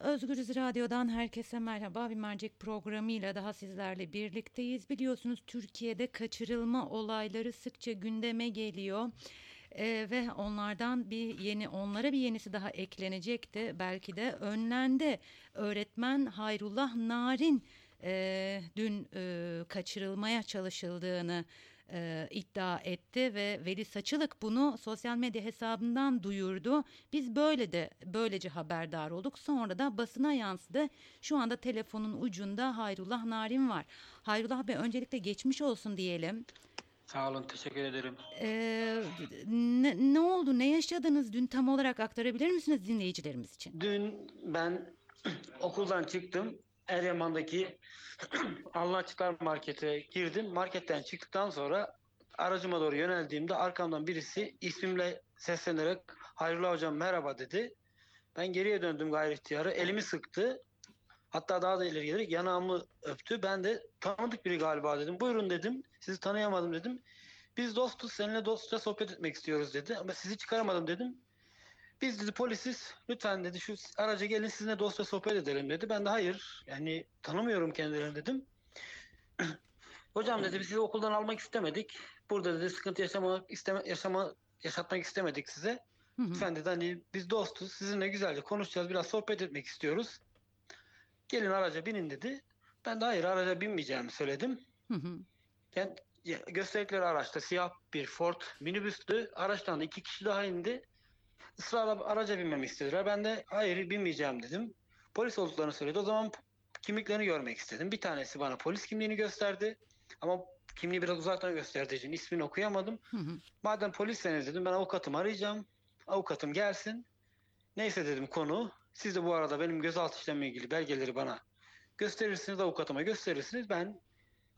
Özgürüz Radyo'dan herkese merhaba. Bir mercek programıyla daha sizlerle birlikteyiz. Biliyorsunuz Türkiye'de kaçırılma olayları sıkça gündeme geliyor. Ee, ve onlardan bir yeni onlara bir yenisi daha eklenecekti. Belki de önlendi. Öğretmen Hayrullah Narin e, dün e, kaçırılmaya çalışıldığını e, iddia etti ve Veli Saçılık bunu sosyal medya hesabından duyurdu. Biz böyle de böylece haberdar olduk. Sonra da basına yansıdı. Şu anda telefonun ucunda Hayrullah Narin var. Hayrullah Bey öncelikle geçmiş olsun diyelim. Sağ olun, teşekkür ederim. Ee, ne, ne oldu, ne yaşadınız dün tam olarak aktarabilir misiniz dinleyicilerimiz için? Dün ben okuldan çıktım. Eryaman'daki Allah Açıklar Market'e girdim. Marketten çıktıktan sonra aracıma doğru yöneldiğimde arkamdan birisi ismimle seslenerek Hayrullah Hocam merhaba dedi. Ben geriye döndüm gayri ihtiyarı. Elimi sıktı. Hatta daha da ileri gelerek yanağımı öptü. Ben de tanıdık biri galiba dedim. Buyurun dedim. Sizi tanıyamadım dedim. Biz dostuz. Seninle dostça sohbet etmek istiyoruz dedi. Ama sizi çıkaramadım dedim. Biz dedi polisiz. Lütfen dedi şu araca gelin sizinle dostça sohbet edelim dedi. Ben de hayır. Yani tanımıyorum kendilerini dedim. Hocam dedi biz sizi okuldan almak istemedik. Burada dedi sıkıntı yaşamak isteme, yaşama yaşatmak istemedik size. Hı hı. Lütfen dedi hani biz dostuz. Sizinle güzelce konuşacağız. Biraz sohbet etmek istiyoruz. Gelin araca binin dedi. Ben de hayır araca binmeyeceğimi söyledim. Hı hı. Yani gösterdikleri araçta siyah bir Ford minibüstü. Araçtan da iki kişi daha indi. Israrla araca binmemi istediler. Ben de hayır binmeyeceğim dedim. Polis olduklarını söyledi. O zaman kimliklerini görmek istedim. Bir tanesi bana polis kimliğini gösterdi. Ama kimliği biraz uzaktan gösterdiği için ismini okuyamadım. Hı hı. Madem polisseniz dedim ben avukatımı arayacağım. Avukatım gelsin. Neyse dedim konu. Siz de bu arada benim gözaltı işlemle ilgili belgeleri bana gösterirsiniz. Avukatıma gösterirsiniz. Ben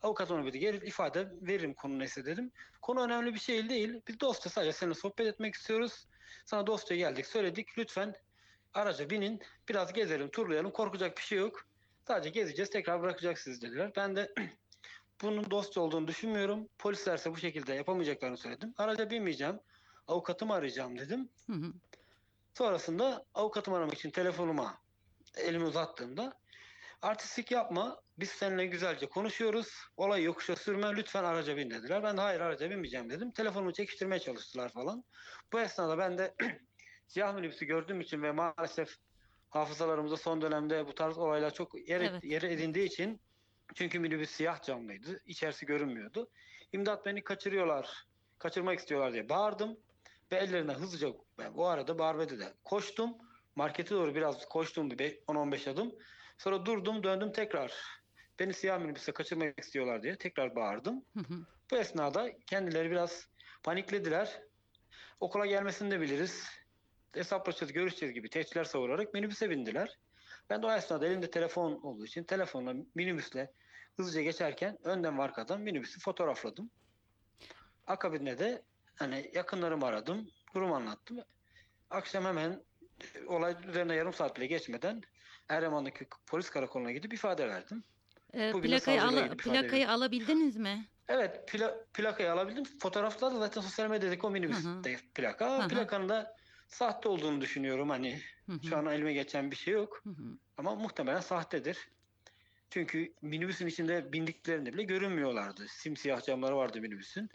avukatıma bir de gelir ifade veririm konu neyse dedim. Konu önemli bir şey değil. Biz dostça sadece seninle sohbet etmek istiyoruz. Sana dostça geldik söyledik. Lütfen araca binin. Biraz gezelim turlayalım. Korkacak bir şey yok. Sadece gezeceğiz tekrar bırakacaksınız dediler. Ben de bunun dostça olduğunu düşünmüyorum. Polislerse bu şekilde yapamayacaklarını söyledim. Araca binmeyeceğim. Avukatımı arayacağım dedim. Hı hı. Sonrasında avukatımı aramak için telefonuma elimi uzattığımda artistik yapma biz seninle güzelce konuşuyoruz. Olay yokuşa sürme lütfen araca bin dediler. Ben de hayır araca binmeyeceğim dedim. Telefonumu çekiştirmeye çalıştılar falan. Bu esnada ben de siyah minibüsü gördüğüm için ve maalesef hafızalarımızda son dönemde bu tarz olaylar çok yer, Evet. yer edindiği için çünkü minibüs siyah camlıydı. İçerisi görünmüyordu. İmdat beni kaçırıyorlar. Kaçırmak istiyorlar diye bağırdım. Ve ellerine hızlıca ben o arada barbede de koştum. Markete doğru biraz koştum bir be- 10-15 adım. Sonra durdum döndüm tekrar. Beni siyah minibüse kaçırmak istiyorlar diye tekrar bağırdım. Hı hı. Bu esnada kendileri biraz paniklediler. Okula gelmesini de biliriz. Hesaplaşacağız, görüşeceğiz gibi tehditler savurarak minibüse bindiler. Ben de o esnada elimde telefon olduğu için telefonla minibüsle hızlıca geçerken önden ve arkadan minibüsü fotoğrafladım. Akabinde de hani yakınlarımı aradım, durum anlattım. Akşam hemen olay üzerine yarım saat bile geçmeden Eryaman'daki polis karakoluna gidip ifade verdim. Ee, plakayı, ala- plakayı alabildiniz mi? Evet pla- plakayı alabildim. Fotoğraflar da zaten sosyal medyadaki o minibüste plaka. Hı hı. Plakanın da sahte olduğunu düşünüyorum. Hani Hı hı. şu an elime geçen bir şey yok. Hı hı. Ama muhtemelen sahtedir. Çünkü minibüsün içinde bindiklerinde bile görünmüyorlardı. Simsiyah camları vardı minibüsün.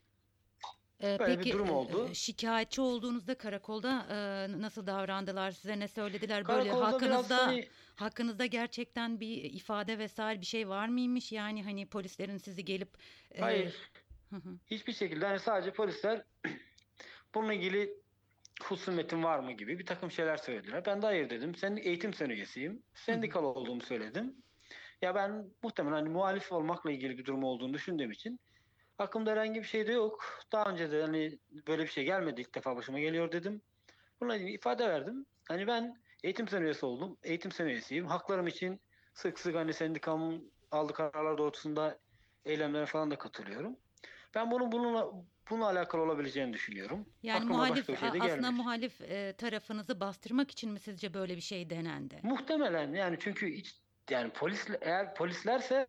Ee, Böyle bir peki durum e, oldu. e, şikayetçi olduğunuzda karakolda e, nasıl davrandılar size ne söylediler böyle Karakolda hakkınızda hani hakkınızda gerçekten bir ifade vesaire bir şey var mıymış yani hani polislerin sizi gelip e, hayır hiçbir şekilde hani sadece polisler bununla ilgili husumetin var mı gibi bir takım şeyler söylediler. Ben de hayır dedim. Sen eğitim sen üyesiyim. Sendikal olduğumu söyledim. Ya ben muhtemelen hani muhalif olmakla ilgili bir durum olduğunu düşündüğüm için aklımda herhangi bir şey de yok. Daha önce de hani böyle bir şey gelmedi ilk defa başıma geliyor dedim. İlgili ifade verdim. Hani ben eğitim sen üyesi oldum. Eğitim sen üyesiyim. Haklarım için sık sık hani sendikamın aldığı kararlar doğrultusunda eylemlere falan da katılıyorum. Ben bunun bununla bununla alakalı olabileceğini düşünüyorum. yani Aklıma muhalif şey aslında gelmedi. muhalif e, tarafınızı bastırmak için mi sizce böyle bir şey denendi? Muhtemelen yani çünkü hiç yani polis eğer polislerse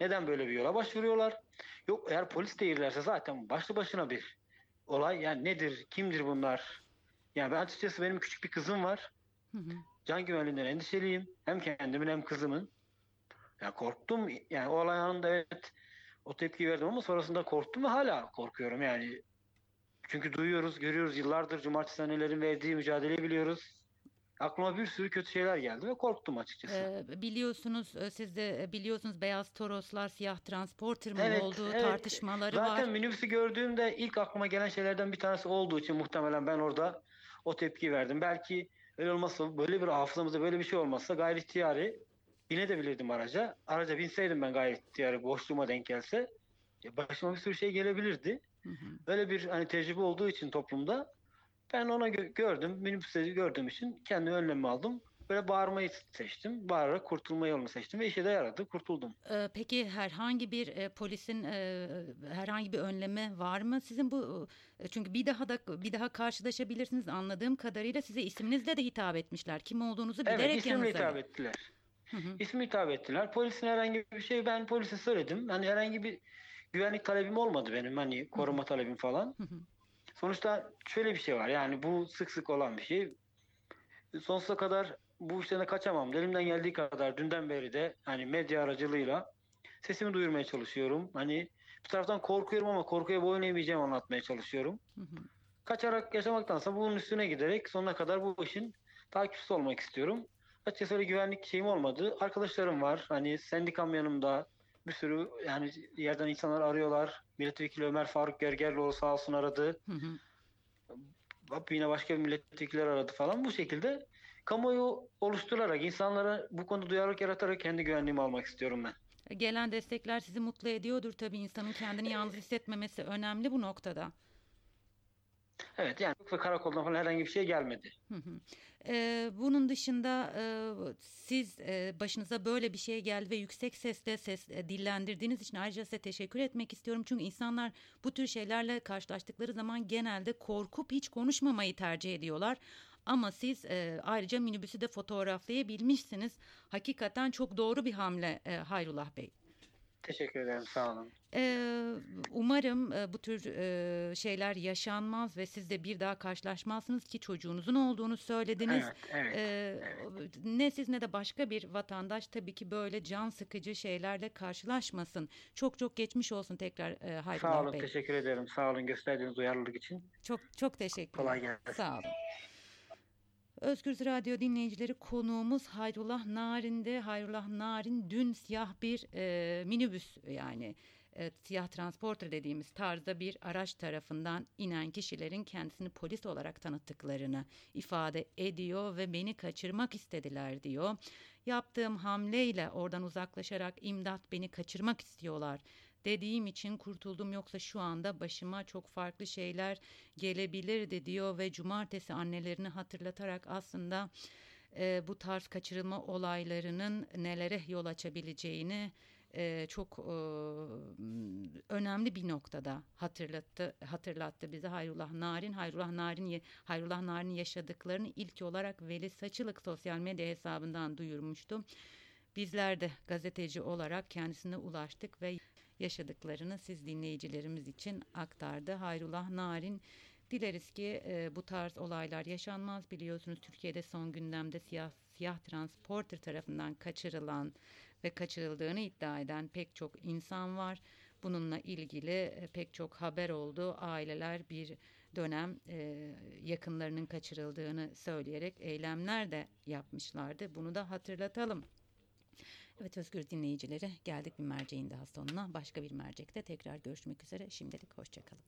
neden böyle bir yola başvuruyorlar? Yok eğer polis değillerse zaten başlı başına bir olay. Yani nedir, kimdir bunlar? Yani ben açıkçası benim küçük bir kızım var. Hı hı. can güvenliğinden endişeliyim. Hem kendimin hem kızımın. Ya korktum. Yani o olay anında evet o tepkiyi verdim ama sonrasında korktum ve hala korkuyorum yani. Çünkü duyuyoruz, görüyoruz yıllardır cumartesi annelerin verdiği mücadeleyi biliyoruz. Aklıma bir sürü kötü şeyler geldi ve korktum açıkçası. Ee, biliyorsunuz e, siz de e, biliyorsunuz beyaz Toroslar siyah transporter mı Evet, olduğu evet. tartışmaları Zaten var. minibüsü gördüğümde ilk aklıma gelen şeylerden bir tanesi olduğu için muhtemelen ben orada o tepkiyi verdim. Belki öyle olmazsa böyle bir hafızamızda böyle bir şey olmazsa gayri ihtiyari binebilirdim araca. Araca binseydim ben gayri ihtiyari boşluğuma denk gelse başıma bir sürü şey gelebilirdi. Hı hı. Öyle bir hani tecrübe olduğu için toplumda ben ona gö- gördüm. Minibüsleri gördüğüm için kendi önlemimi aldım. Böyle bağırmayı seçtim. Bağırarak kurtulma yolunu seçtim ve işe de yaradı. Kurtuldum. Ee, Peki herhangi bir e, polisin e, herhangi bir önleme var mı? Sizin bu e, çünkü bir daha da bir daha karşılaşabilirsiniz anladığım kadarıyla size isminizle de hitap etmişler. Kim olduğunuzu bilerek Evet isimle yanınıza. hitap ettiler. Hı hı. İsmi hitap ettiler. Polisin herhangi bir şey ben polise söyledim. Hani herhangi bir güvenlik talebim olmadı benim. Hani koruma talebim falan. Hı hı. Sonuçta şöyle bir şey var. Yani bu sık sık olan bir şey. Sonsuza kadar bu işten de kaçamam. Elimden geldiği kadar dünden beri de hani medya aracılığıyla sesimi duyurmaya çalışıyorum. Hani bir taraftan korkuyorum ama korkuya boyun eğmeyeceğim anlatmaya çalışıyorum. Hı hı. Kaçarak yaşamaktansa bunun üstüne giderek sonuna kadar bu işin takipçisi olmak istiyorum. Açıkçası öyle güvenlik şeyim olmadı. Arkadaşlarım var. Hani sendikam yanımda. Bir sürü yani yerden insanlar arıyorlar. Milletvekili Ömer Faruk Gergerlioğlu sağ olsun aradı. Hı hı. Bak Yine başka bir milletvekiller aradı falan. Bu şekilde kamuoyu oluşturarak, insanlara bu konuda duyarlılık yaratarak kendi güvenliğimi almak istiyorum ben. Gelen destekler sizi mutlu ediyordur tabii insanın kendini yalnız hissetmemesi önemli bu noktada. Evet yani ve karakoldan falan herhangi bir şey gelmedi. Hı hı. Ee, bunun dışında e, siz e, başınıza böyle bir şey geldi ve yüksek sesle ses e, dillendirdiğiniz için ayrıca size teşekkür etmek istiyorum. Çünkü insanlar bu tür şeylerle karşılaştıkları zaman genelde korkup hiç konuşmamayı tercih ediyorlar. Ama siz e, ayrıca minibüsü de fotoğraflayabilmişsiniz. Hakikaten çok doğru bir hamle e, Hayrullah Bey. Teşekkür ederim sağ olun. Ee, umarım e, bu tür e, şeyler yaşanmaz ve siz de bir daha karşılaşmazsınız ki çocuğunuzun olduğunu söylediniz. Evet, evet. Ee, Ne siz ne de başka bir vatandaş tabii ki böyle can sıkıcı şeylerle karşılaşmasın. Çok çok geçmiş olsun tekrar e, Sağ Hayrullah olun, Bey. teşekkür ederim. Sağ olun gösterdiğiniz duyarlılık için. Çok çok teşekkürler. Kolay gelsin. Sağ olun. Özgür Radyo dinleyicileri konuğumuz Hayrullah Narin'de. Hayrullah Narin dün siyah bir e, minibüs yani e, siyah transporter dediğimiz tarzda bir araç tarafından inen kişilerin kendisini polis olarak tanıttıklarını ifade ediyor ve beni kaçırmak istediler diyor. Yaptığım hamleyle oradan uzaklaşarak imdat beni kaçırmak istiyorlar dediğim için kurtuldum. Yoksa şu anda başıma çok farklı şeyler gelebilirdi diyor. Ve cumartesi annelerini hatırlatarak aslında e, bu tarz kaçırılma olaylarının nelere yol açabileceğini e, çok e, önemli bir noktada hatırlattı hatırlattı bize. Hayrullah Narin Hayrullah Narin Hayrullah Narin yaşadıklarını ilk olarak Veli Saçılık sosyal medya hesabından duyurmuştu. Bizler de gazeteci olarak kendisine ulaştık ve yaşadıklarını siz dinleyicilerimiz için aktardı. Hayrullah Narin dileriz ki e, bu tarz olaylar yaşanmaz. Biliyorsunuz Türkiye'de son gündemde siyah, siyah transporter tarafından kaçırılan ve kaçırıldığını iddia eden pek çok insan var. Bununla ilgili e, pek çok haber oldu. Aileler bir dönem e, yakınlarının kaçırıldığını söyleyerek eylemler de yapmışlardı. Bunu da hatırlatalım. Evet Özgür dinleyicileri geldik bir merceğin daha sonuna. Başka bir mercekte tekrar görüşmek üzere. Şimdilik hoşçakalın.